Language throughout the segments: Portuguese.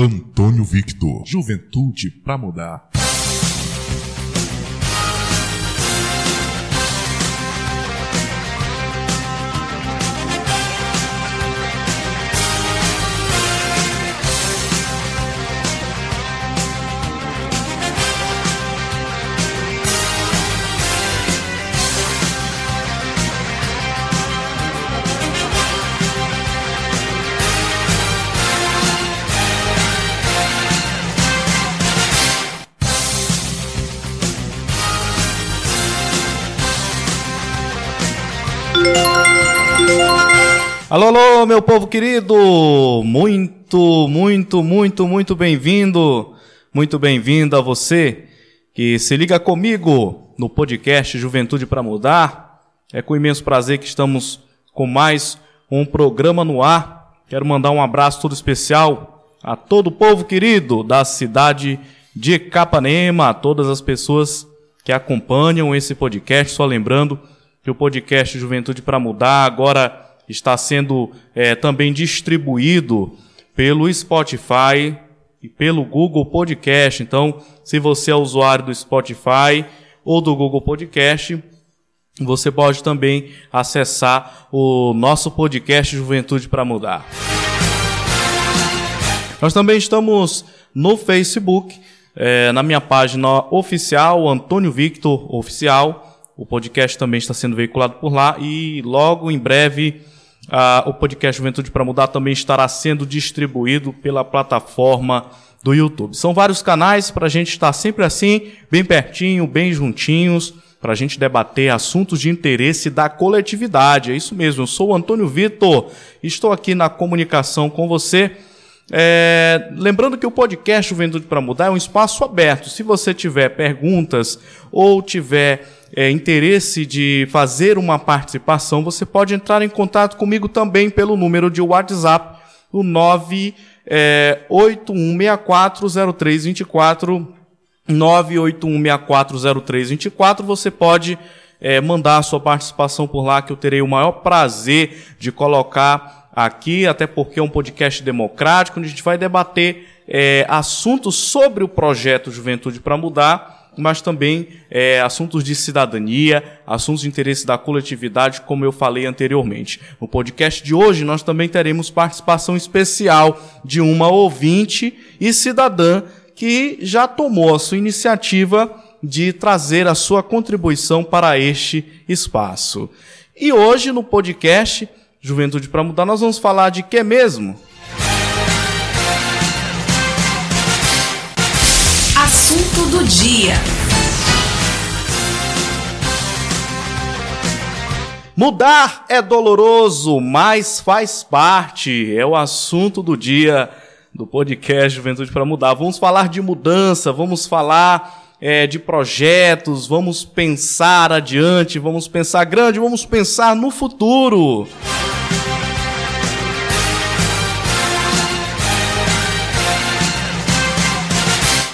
Antônio Victor. Juventude para mudar. Alô, alô, meu povo querido! Muito, muito, muito, muito bem-vindo, muito bem-vindo a você que se liga comigo no podcast Juventude para Mudar. É com imenso prazer que estamos com mais um programa no ar. Quero mandar um abraço todo especial a todo o povo querido da cidade de Capanema, a todas as pessoas que acompanham esse podcast. Só lembrando que o podcast Juventude para Mudar agora está sendo é, também distribuído pelo Spotify e pelo Google Podcast. Então, se você é usuário do Spotify ou do Google Podcast, você pode também acessar o nosso podcast Juventude para Mudar. Nós também estamos no Facebook, é, na minha página oficial, Antônio Victor Oficial. O podcast também está sendo veiculado por lá e logo em breve ah, o podcast Juventude para Mudar também estará sendo distribuído pela plataforma do YouTube. São vários canais para a gente estar sempre assim, bem pertinho, bem juntinhos, para a gente debater assuntos de interesse da coletividade. É isso mesmo, eu sou o Antônio Vitor, estou aqui na comunicação com você. É, lembrando que o podcast Juventude para Mudar é um espaço aberto. Se você tiver perguntas ou tiver é, interesse de fazer uma participação, você pode entrar em contato comigo também pelo número de WhatsApp, o 981640324, 981640324. Você pode é, mandar a sua participação por lá, que eu terei o maior prazer de colocar aqui, até porque é um podcast democrático, onde a gente vai debater é, assuntos sobre o projeto Juventude para Mudar mas também é, assuntos de cidadania, assuntos de interesse da coletividade, como eu falei anteriormente. No podcast de hoje, nós também teremos participação especial de uma ouvinte e cidadã que já tomou a sua iniciativa de trazer a sua contribuição para este espaço. E hoje, no podcast Juventude para Mudar, nós vamos falar de que mesmo? Assunto do dia. Mudar é doloroso, mas faz parte. É o assunto do dia do podcast Juventude para Mudar. Vamos falar de mudança, vamos falar é, de projetos, vamos pensar adiante, vamos pensar grande, vamos pensar no futuro.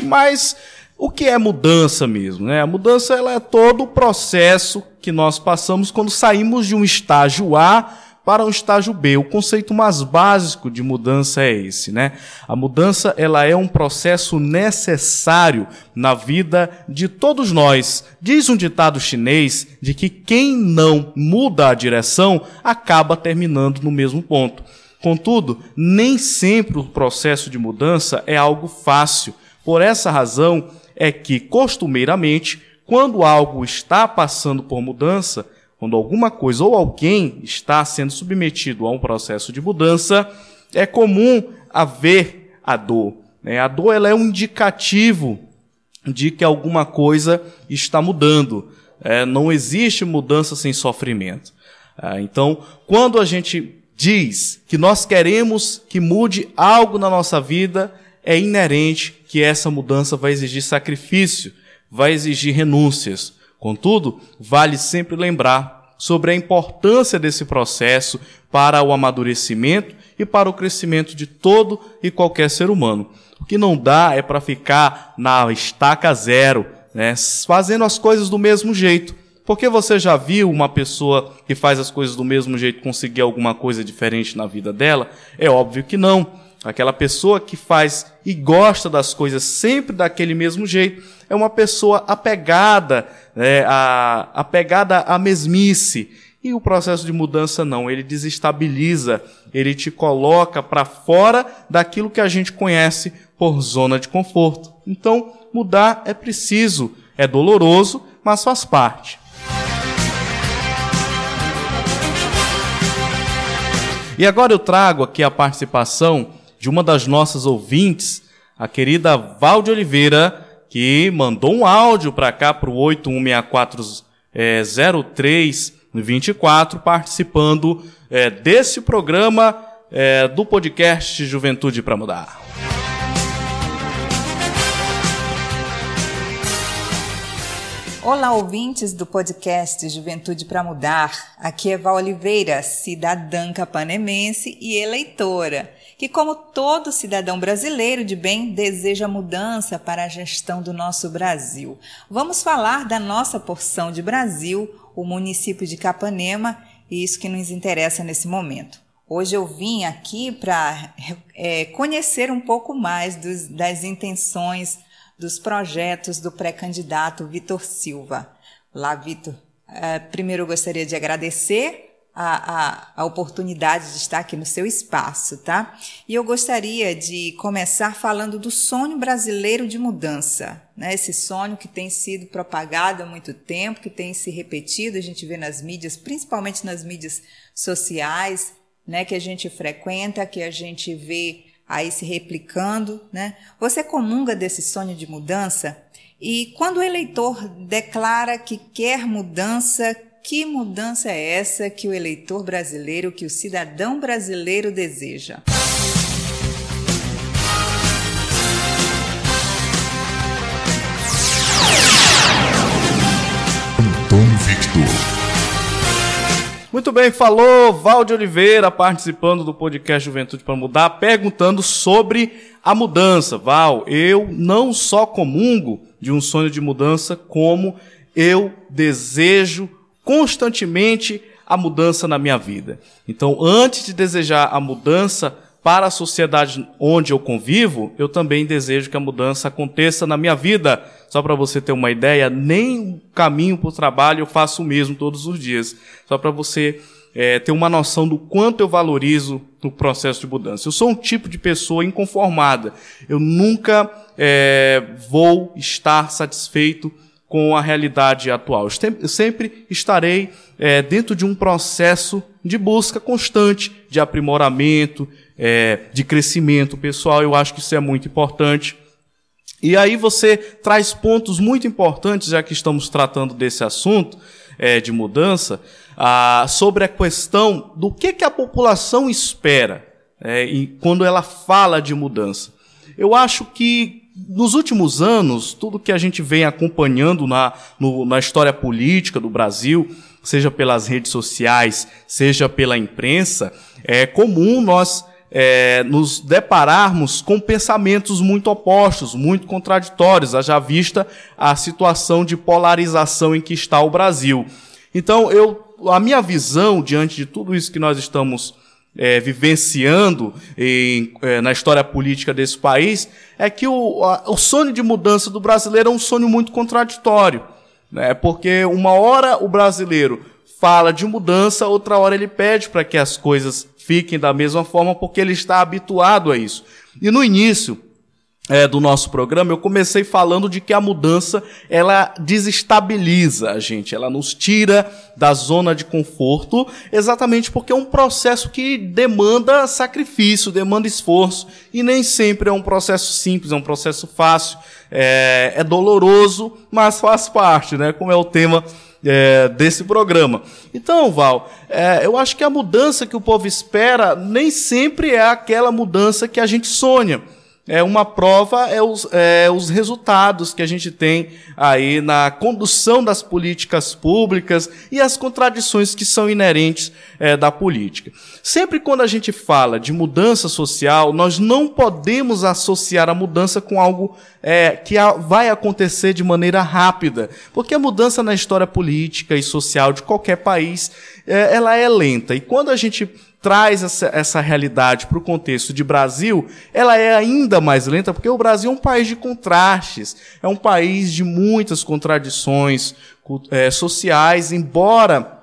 Mas o que é mudança mesmo? Né? A mudança ela é todo o processo que nós passamos quando saímos de um estágio A para um estágio B. O conceito mais básico de mudança é esse, né? A mudança ela é um processo necessário na vida de todos nós. Diz um ditado chinês de que quem não muda a direção acaba terminando no mesmo ponto. Contudo, nem sempre o processo de mudança é algo fácil. Por essa razão é que, costumeiramente, quando algo está passando por mudança, quando alguma coisa ou alguém está sendo submetido a um processo de mudança, é comum haver a dor. Né? A dor ela é um indicativo de que alguma coisa está mudando. É, não existe mudança sem sofrimento. É, então, quando a gente diz que nós queremos que mude algo na nossa vida, é inerente que essa mudança vai exigir sacrifício, vai exigir renúncias. Contudo, vale sempre lembrar sobre a importância desse processo para o amadurecimento e para o crescimento de todo e qualquer ser humano. O que não dá é para ficar na estaca zero, né, fazendo as coisas do mesmo jeito. Porque você já viu uma pessoa que faz as coisas do mesmo jeito conseguir alguma coisa diferente na vida dela? É óbvio que não. Aquela pessoa que faz e gosta das coisas sempre daquele mesmo jeito é uma pessoa apegada, né, a, apegada à mesmice. E o processo de mudança não, ele desestabiliza, ele te coloca para fora daquilo que a gente conhece por zona de conforto. Então, mudar é preciso, é doloroso, mas faz parte. E agora eu trago aqui a participação de uma das nossas ouvintes, a querida Val de Oliveira, que mandou um áudio para cá para o 81640324, participando é, desse programa é, do podcast Juventude para Mudar. Olá, ouvintes do podcast Juventude para Mudar. Aqui é Val Oliveira, cidadã capanemense e eleitora, que, como todo cidadão brasileiro de bem, deseja mudança para a gestão do nosso Brasil. Vamos falar da nossa porção de Brasil, o município de Capanema, e isso que nos interessa nesse momento. Hoje eu vim aqui para é, conhecer um pouco mais dos, das intenções dos projetos do pré-candidato Vitor Silva. Lá, Vitor, é, primeiro eu gostaria de agradecer a, a, a, oportunidade de estar aqui no seu espaço, tá? E eu gostaria de começar falando do sonho brasileiro de mudança, né? Esse sonho que tem sido propagado há muito tempo, que tem se repetido, a gente vê nas mídias, principalmente nas mídias sociais, né? Que a gente frequenta, que a gente vê aí se replicando, né? Você comunga desse sonho de mudança? E quando o eleitor declara que quer mudança, que mudança é essa que o eleitor brasileiro, que o cidadão brasileiro deseja? Muito bem, falou Valde Oliveira participando do podcast Juventude para Mudar, perguntando sobre a mudança. Val, eu não só comungo de um sonho de mudança, como eu desejo constantemente a mudança na minha vida. Então, antes de desejar a mudança, para a sociedade onde eu convivo, eu também desejo que a mudança aconteça na minha vida. Só para você ter uma ideia, nem o caminho para o trabalho eu faço o mesmo todos os dias. Só para você é, ter uma noção do quanto eu valorizo o processo de mudança. Eu sou um tipo de pessoa inconformada. Eu nunca é, vou estar satisfeito com a realidade atual. Eu sempre estarei é, dentro de um processo de busca constante, de aprimoramento, é, de crescimento pessoal. Eu acho que isso é muito importante. E aí você traz pontos muito importantes, já que estamos tratando desse assunto é, de mudança, ah, sobre a questão do que, que a população espera é, quando ela fala de mudança. Eu acho que nos últimos anos, tudo que a gente vem acompanhando na, no, na história política do Brasil, seja pelas redes sociais, seja pela imprensa, é comum nós é, nos depararmos com pensamentos muito opostos, muito contraditórios, já vista a situação de polarização em que está o Brasil. Então, eu, a minha visão diante de tudo isso que nós estamos é, vivenciando em, é, na história política desse país é que o, a, o sonho de mudança do brasileiro é um sonho muito contraditório. Né? Porque uma hora o brasileiro fala de mudança, outra hora ele pede para que as coisas fiquem da mesma forma, porque ele está habituado a isso. E no início é, do nosso programa, eu comecei falando de que a mudança ela desestabiliza a gente, ela nos tira da zona de conforto, exatamente porque é um processo que demanda sacrifício, demanda esforço, e nem sempre é um processo simples, é um processo fácil, é, é doloroso, mas faz parte, né? Como é o tema é, desse programa. Então, Val, é, eu acho que a mudança que o povo espera nem sempre é aquela mudança que a gente sonha. É uma prova é os, é os resultados que a gente tem aí na condução das políticas públicas e as contradições que são inerentes é, da política. Sempre quando a gente fala de mudança social, nós não podemos associar a mudança com algo é, que a, vai acontecer de maneira rápida, porque a mudança na história política e social de qualquer país é, ela é lenta. E quando a gente traz essa, essa realidade para o contexto de Brasil, ela é ainda mais lenta, porque o Brasil é um país de contrastes, é um país de muitas contradições é, sociais, embora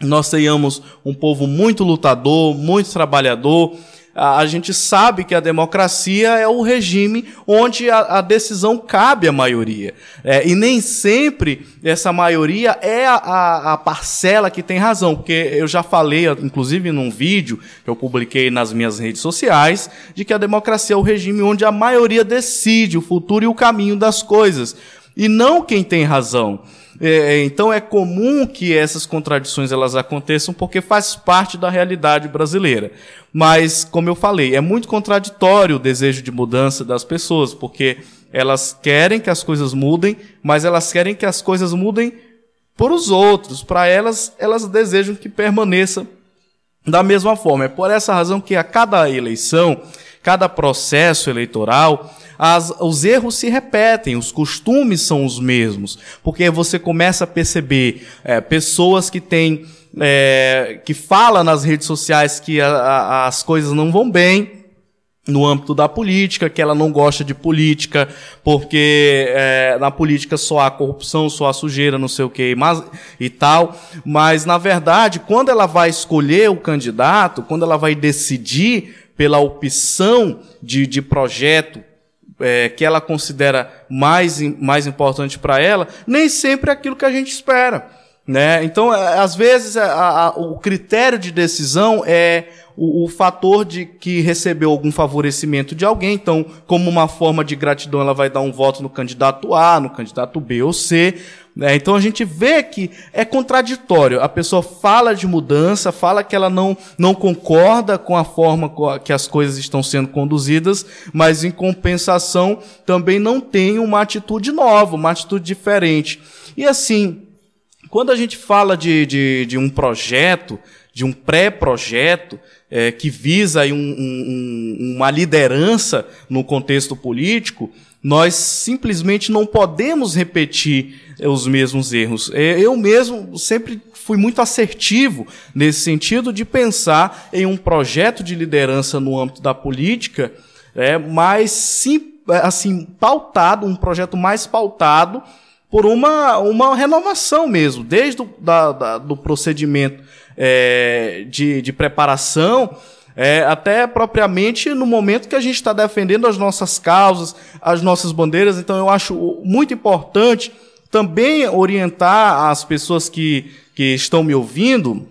nós tenhamos um povo muito lutador, muito trabalhador, a, gente sabe que a democracia é o regime onde a, a decisão cabe à maioria. É, e nem sempre essa maioria é a, a, parcela que tem razão, porque eu já falei, inclusive num vídeo que eu publiquei nas minhas redes sociais, de que a democracia é o regime onde a maioria decide o futuro e o caminho das coisas, e não quem tem razão. É, então é comum que essas contradições elas aconteçam porque faz parte da realidade brasileira. Mas, como eu falei, é muito contraditório o desejo de mudança das pessoas, porque elas querem que as coisas mudem, mas elas querem que as coisas mudem por os outros. Para elas, elas desejam que permaneça da mesma forma. É por essa razão que a cada eleição, cada processo eleitoral, as, os erros se repetem, os costumes são os mesmos, porque você começa a perceber é, pessoas que têm, é, que falam nas redes sociais que a, a, as coisas não vão bem, no âmbito da política, que ela não gosta de política, porque é, na política só há corrupção, só há sujeira, não sei o que mas, e tal. Mas, na verdade, quando ela vai escolher o candidato, quando ela vai decidir pela opção de, de projeto é, que ela considera mais, mais importante para ela, nem sempre é aquilo que a gente espera. Né? Então, é, às vezes, a, a, o critério de decisão é o, o, fator de que recebeu algum favorecimento de alguém. Então, como uma forma de gratidão, ela vai dar um voto no candidato A, no candidato B ou C. Né? Então a gente vê que é contraditório. A pessoa fala de mudança, fala que ela não, não concorda com a forma que as coisas estão sendo conduzidas, mas em compensação também não tem uma atitude nova, uma atitude diferente. E assim, quando a gente fala de, de, de um projeto, de um pré-projeto, é, que visa um, um, uma liderança no contexto político, nós simplesmente não podemos repetir os mesmos erros. É, eu mesmo sempre fui muito assertivo nesse sentido de pensar em um projeto de liderança no âmbito da política, é, mas sim, assim, pautado, um projeto mais pautado por uma, uma renovação mesmo, desde o da, da, do procedimento é, de, de preparação é, até propriamente no momento que a gente está defendendo as nossas causas, as nossas bandeiras. Então, eu acho muito importante também orientar as pessoas que, que estão me ouvindo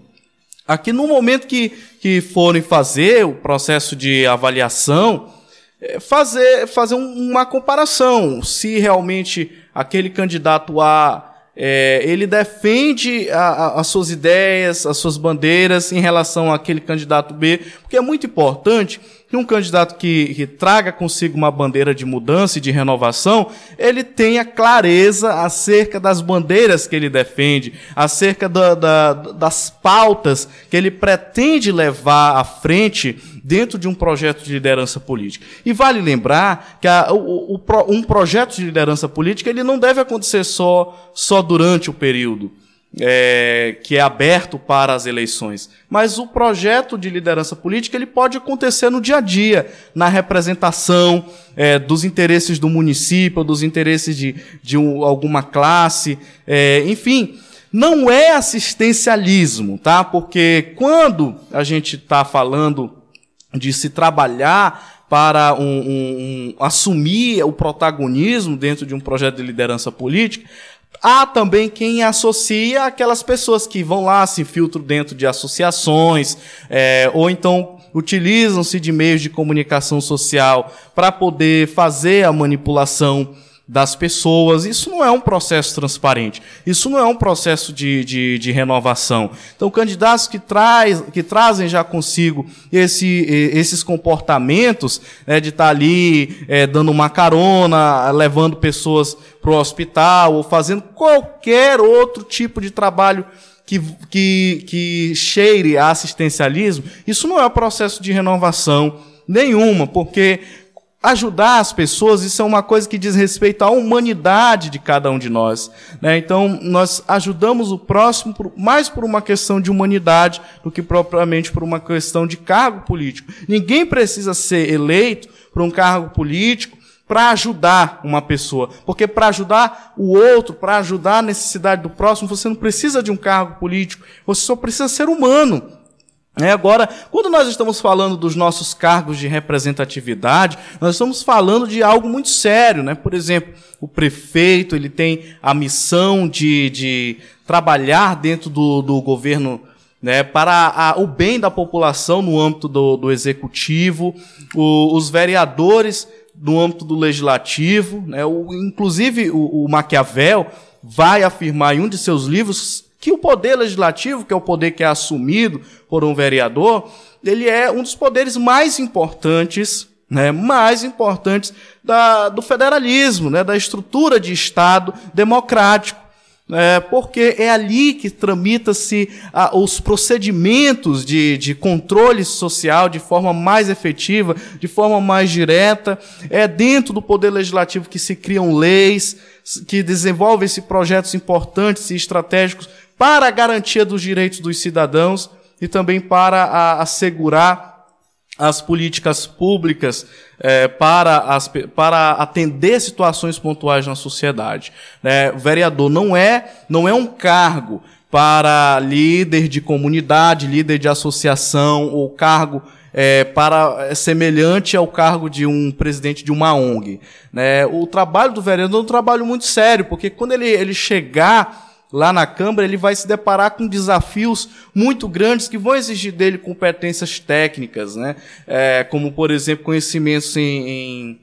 aqui no momento que, que forem fazer o processo de avaliação, é, fazer, fazer uma comparação se realmente aquele candidato A é, ele defende a, a, as suas ideias, as suas bandeiras em relação àquele candidato B, porque é muito importante que um candidato que, que, traga consigo uma bandeira de mudança e de renovação, ele tenha clareza acerca das bandeiras que ele defende, acerca da, da, das pautas que ele pretende levar à frente dentro de um projeto de liderança política. E vale lembrar que a, o, o, um projeto de liderança política ele não deve acontecer só, só durante o período é, que é aberto para as eleições. Mas o projeto de liderança política ele pode acontecer no dia a dia, na representação é, dos interesses do município, dos interesses de, de um, alguma classe, é, enfim. Não é assistencialismo, tá? Porque quando a gente está falando de se trabalhar para um, um, um, assumir o protagonismo dentro de um projeto de liderança política, Há também quem associa aquelas pessoas que vão lá, se infiltram dentro de associações, é, ou então utilizam-se de meios de comunicação social para poder fazer a manipulação das pessoas. Isso não é um processo transparente. Isso não é um processo de, de, de renovação. Então, candidatos que, traz, que trazem já consigo esse, esses comportamentos né, de estar tá ali é, dando uma carona, levando pessoas para o hospital ou fazendo qualquer outro tipo de trabalho que, que, que cheire a assistencialismo, isso não é um processo de renovação nenhuma, porque ajudar as pessoas, isso é uma coisa que diz respeito à humanidade de cada um de nós. Né? Então, nós ajudamos o próximo por, mais por uma questão de humanidade do que propriamente por uma questão de cargo político. Ninguém precisa ser eleito por um cargo político para ajudar uma pessoa. Porque para ajudar o outro, para ajudar a necessidade do próximo, você não precisa de um cargo político, você só precisa ser humano. É, agora, quando nós estamos falando dos nossos cargos de representatividade, nós estamos falando de algo muito sério, né? Por exemplo, o prefeito ele tem a missão de, de trabalhar dentro do, do governo né, para a, o bem da população no âmbito do, do executivo, o, os vereadores no âmbito do legislativo, né, o, inclusive o, o Maquiavel vai afirmar em um de seus livros que o poder legislativo, que é o poder que é assumido por um vereador, ele é um dos poderes mais importantes, né, mais importantes da, do federalismo, né, da estrutura de Estado democrático. É, porque é ali que tramita-se os procedimentos de, de controle social de forma mais efetiva, de forma mais direta. É dentro do Poder Legislativo que se criam leis, que desenvolvem-se projetos importantes e estratégicos para a garantia dos direitos dos cidadãos e também para a, assegurar as políticas públicas é, para, as, para atender situações pontuais na sociedade. Né? O vereador não é, não é um cargo para líder de comunidade, líder de associação, ou cargo é, para é semelhante ao cargo de um presidente de uma ONG. Né? O trabalho do vereador é um trabalho muito sério, porque quando ele, ele chegar lá na Câmara, ele vai se deparar com desafios muito grandes que vão exigir dele competências técnicas, né? É, como, por exemplo, conhecimentos em, em,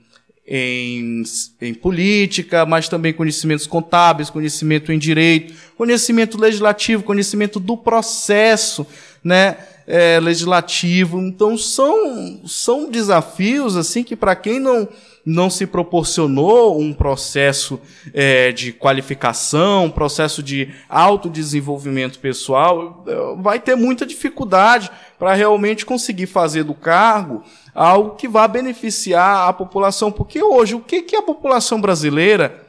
em, em, política, mas também conhecimentos contábeis, conhecimento em direito, conhecimento legislativo, conhecimento do processo, né? É, legislativo. Então, são, são desafios, assim, que para quem não não se proporcionou um processo é, de qualificação, um processo de autodesenvolvimento pessoal, é, vai ter muita dificuldade para realmente conseguir fazer do cargo algo que vá beneficiar a população. Porque hoje, o que, que a população brasileira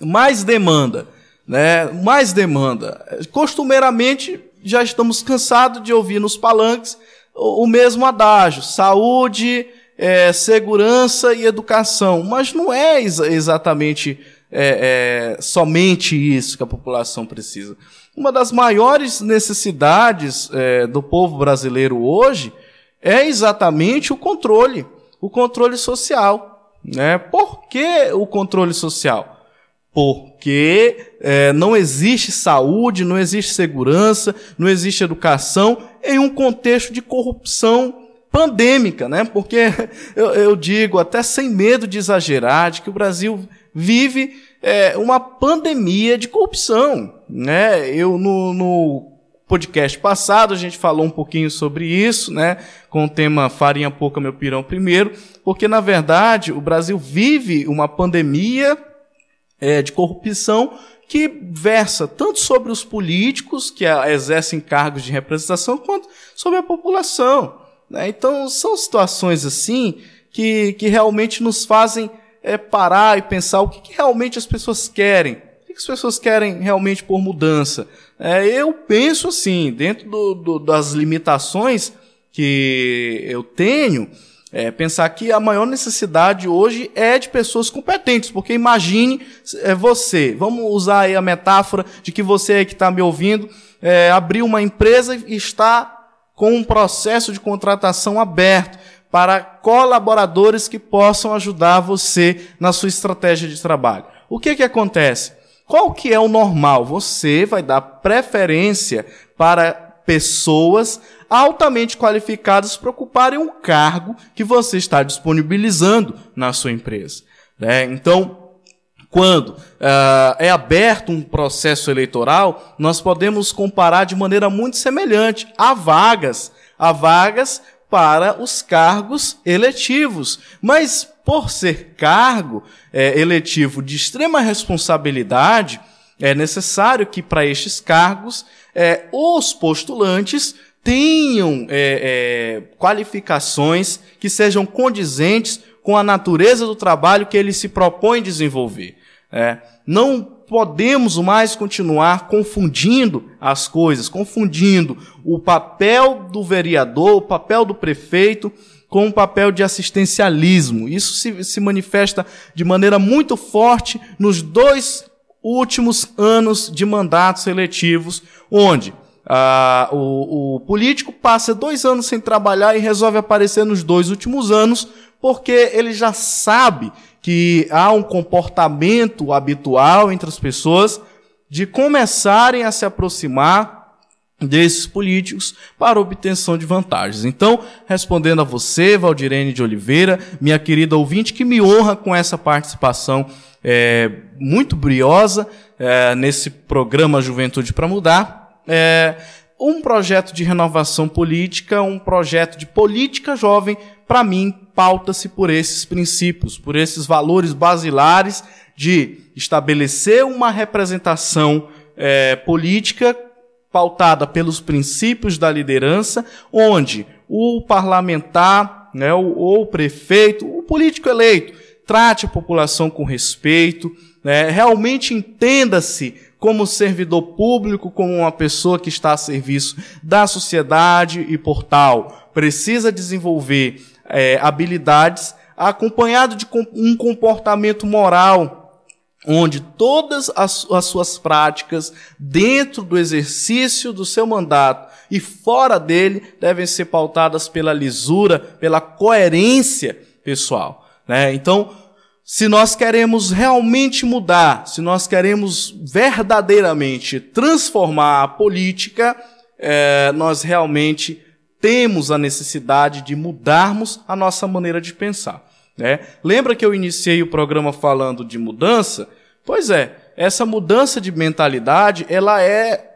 mais demanda? Né? Mais demanda. Costumeiramente, já estamos cansados de ouvir nos palanques o mesmo adágio: saúde, é, segurança e educação, mas não é ex exatamente é, é, somente isso que a população precisa. Uma das maiores necessidades é, do povo brasileiro hoje é exatamente o controle, o controle social. Né? Por que o controle social? Porque é, não existe saúde, não existe segurança, não existe educação em um contexto de corrupção pandêmica, né? Porque eu, eu, digo, até sem medo de exagerar, de que o Brasil vive é, uma pandemia de corrupção, né? Eu no, no, podcast passado a gente falou um pouquinho sobre isso, né? Com o tema farinha pouca meu pirão primeiro, porque na verdade o Brasil vive uma pandemia é, de corrupção que versa tanto sobre os políticos que exercem cargos de representação quanto sobre a população. Né? Então, são situações assim que, que realmente nos fazem é, parar e pensar o que, que, realmente as pessoas querem. O que, que as pessoas querem realmente por mudança. É, eu penso assim, dentro do, do, das limitações que eu tenho, é, pensar que a maior necessidade hoje é de pessoas competentes, porque imagine é, você, vamos usar aí a metáfora de que você que está me ouvindo, é, abriu uma empresa e está com um processo de contratação aberto para colaboradores que possam ajudar você na sua estratégia de trabalho. O que que acontece? Qual que é o normal? Você vai dar preferência para pessoas altamente qualificadas para ocuparem um cargo que você está disponibilizando na sua empresa. Né? Então, quando uh, é aberto um processo eleitoral, nós podemos comparar de maneira muito semelhante a vagas, a vagas para os cargos eletivos. Mas por ser cargo é, eletivo de extrema responsabilidade, é necessário que para estes cargos é, os postulantes tenham é, é, qualificações que sejam condizentes com a natureza do trabalho que ele se propõe desenvolver. É, não podemos mais continuar confundindo as coisas, confundindo o papel do vereador, o papel do prefeito, com um papel de assistencialismo. Isso se, se manifesta de maneira muito forte nos dois últimos anos de mandatos eletivos, onde ah, o, o político passa dois anos sem trabalhar e resolve aparecer nos dois últimos anos, porque ele já sabe que há um comportamento habitual entre as pessoas de começarem a se aproximar desses políticos para obtenção de vantagens. Então, respondendo a você, Valdirene de Oliveira, minha querida ouvinte, que me honra com essa participação é, muito briosa é, nesse programa Juventude para Mudar. É, um projeto de renovação política, um projeto de política jovem, para mim, pauta-se por esses princípios, por esses valores basilares de estabelecer uma representação é, política pautada pelos princípios da liderança, onde o parlamentar, né, ou o prefeito, o político eleito, trate a população com respeito, né, realmente entenda-se como servidor público, como uma pessoa que está a serviço da sociedade e, por tal, precisa desenvolver é, habilidades acompanhado de um comportamento moral onde todas as, as, suas práticas, dentro do exercício do seu mandato e fora dele, devem ser pautadas pela lisura, pela coerência pessoal. Né? Então, se nós queremos realmente mudar, se nós queremos verdadeiramente transformar a política, é, nós realmente temos a necessidade de mudarmos a nossa maneira de pensar. Né? Lembra que eu iniciei o programa falando de mudança? Pois é, essa mudança de mentalidade, ela é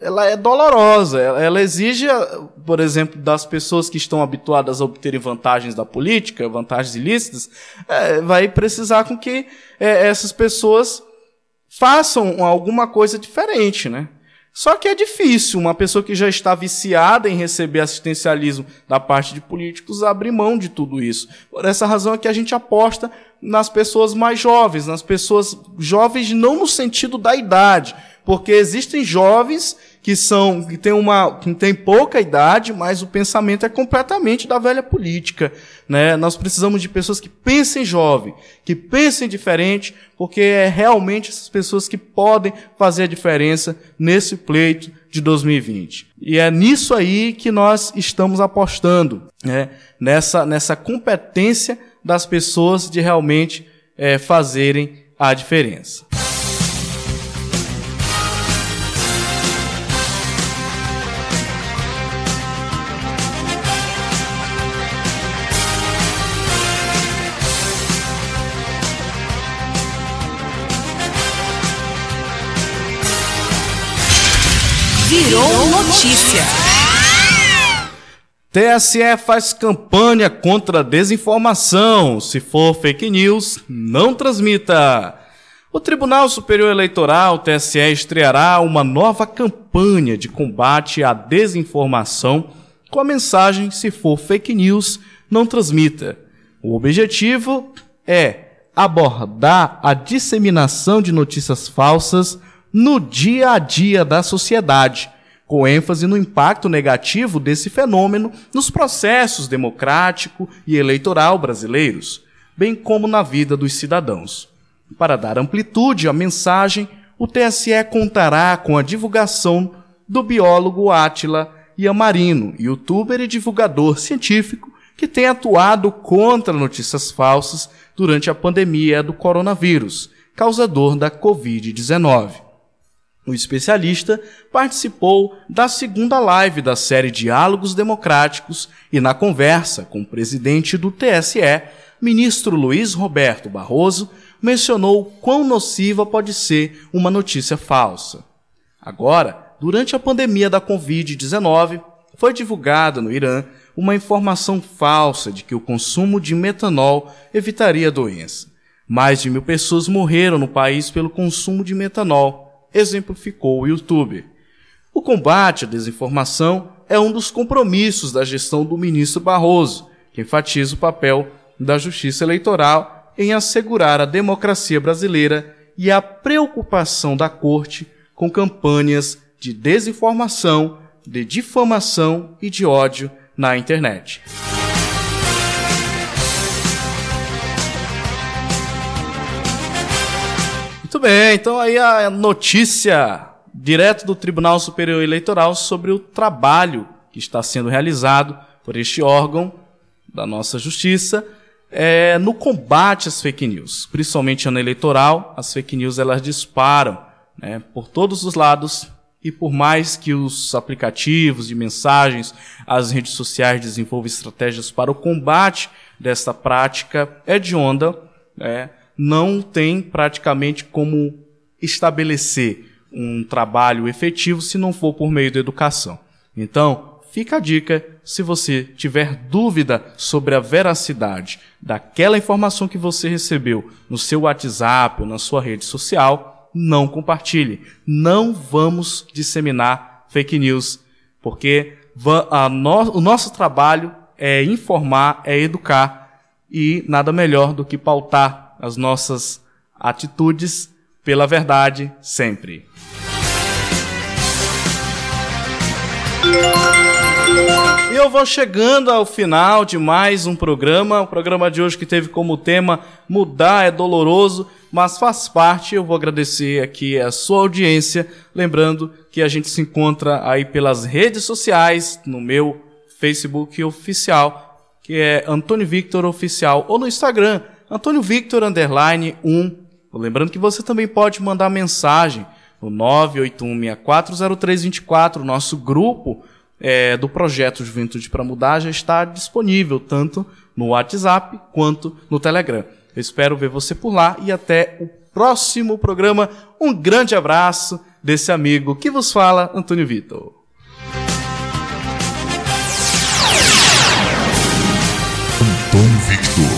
ela é dolorosa, ela exige, por exemplo, das pessoas que estão habituadas a obterem vantagens da política, vantagens ilícitas, é, vai precisar com que é, essas pessoas façam alguma coisa diferente, né? Só que é difícil uma pessoa que já está viciada em receber assistencialismo da parte de políticos abrir mão de tudo isso. Por essa razão é que a gente aposta nas pessoas mais jovens, nas pessoas jovens não no sentido da idade, porque existem jovens que são que têm uma que têm pouca idade, mas o pensamento é completamente da velha política, né? Nós precisamos de pessoas que pensem jovem, que pensem diferente, porque é realmente essas pessoas que podem fazer a diferença nesse pleito de 2020. E é nisso aí que nós estamos apostando, né? Nessa nessa competência das pessoas de realmente é, fazerem a diferença. Virou notícia. TSE faz campanha contra a desinformação. Se for fake news, não transmita. O Tribunal Superior Eleitoral, TSE, estreará uma nova campanha de combate à desinformação com a mensagem: se for fake news, não transmita. O objetivo é abordar a disseminação de notícias falsas no dia a dia da sociedade, com ênfase no impacto negativo desse fenômeno nos processos democrático e eleitoral brasileiros, bem como na vida dos cidadãos. Para dar amplitude à mensagem, o TSE contará com a divulgação do biólogo Átila Yamarino, youtuber e divulgador científico que tem atuado contra notícias falsas durante a pandemia do coronavírus, causador da Covid-19. O especialista participou da segunda live da série Diálogos Democráticos e, na conversa com o presidente do TSE, ministro Luiz Roberto Barroso, mencionou quão nociva pode ser uma notícia falsa. Agora, durante a pandemia da Covid-19, foi divulgada no Irã uma informação falsa de que o consumo de metanol evitaria a doença. Mais de mil pessoas morreram no país pelo consumo de metanol exemplificou o YouTube. O combate à desinformação é um dos compromissos da gestão do ministro Barroso, que enfatiza o papel da Justiça Eleitoral em assegurar a democracia brasileira e a preocupação da Corte com campanhas de desinformação, de difamação e de ódio na internet. Bem, então aí a notícia direto do Tribunal Superior Eleitoral sobre o trabalho que está sendo realizado por este órgão da nossa justiça é, no combate às fake news, principalmente ano eleitoral, as fake news elas disparam né, por todos os lados e por mais que os aplicativos de mensagens, as redes sociais desenvolvam estratégias para o combate dessa prática hedionda, é, não tem praticamente como estabelecer um trabalho efetivo se não for por meio da educação. Então, fica a dica, se você tiver dúvida sobre a veracidade daquela informação que você recebeu no seu WhatsApp ou na sua rede social, não compartilhe. Não vamos disseminar fake news, porque no, o nosso trabalho é informar, é educar e nada melhor do que pautar as nossas atitudes pela verdade sempre. E eu vou chegando ao final de mais um programa. O programa de hoje que teve como tema Mudar é doloroso, mas faz parte. Eu vou agradecer aqui a sua audiência. Lembrando que a gente se encontra aí pelas redes sociais, no meu Facebook oficial, que é Antônio Victor Oficial, ou no Instagram, Antônio Victor Underline 1. Lembrando que você também pode mandar mensagem no 981640324, nosso grupo é, do projeto Juventude para Mudar já está disponível tanto no WhatsApp quanto no Telegram. Eu espero ver você por lá e até o próximo programa. Um grande abraço desse amigo que vos fala, Antônio Vitor. Antônio Victor.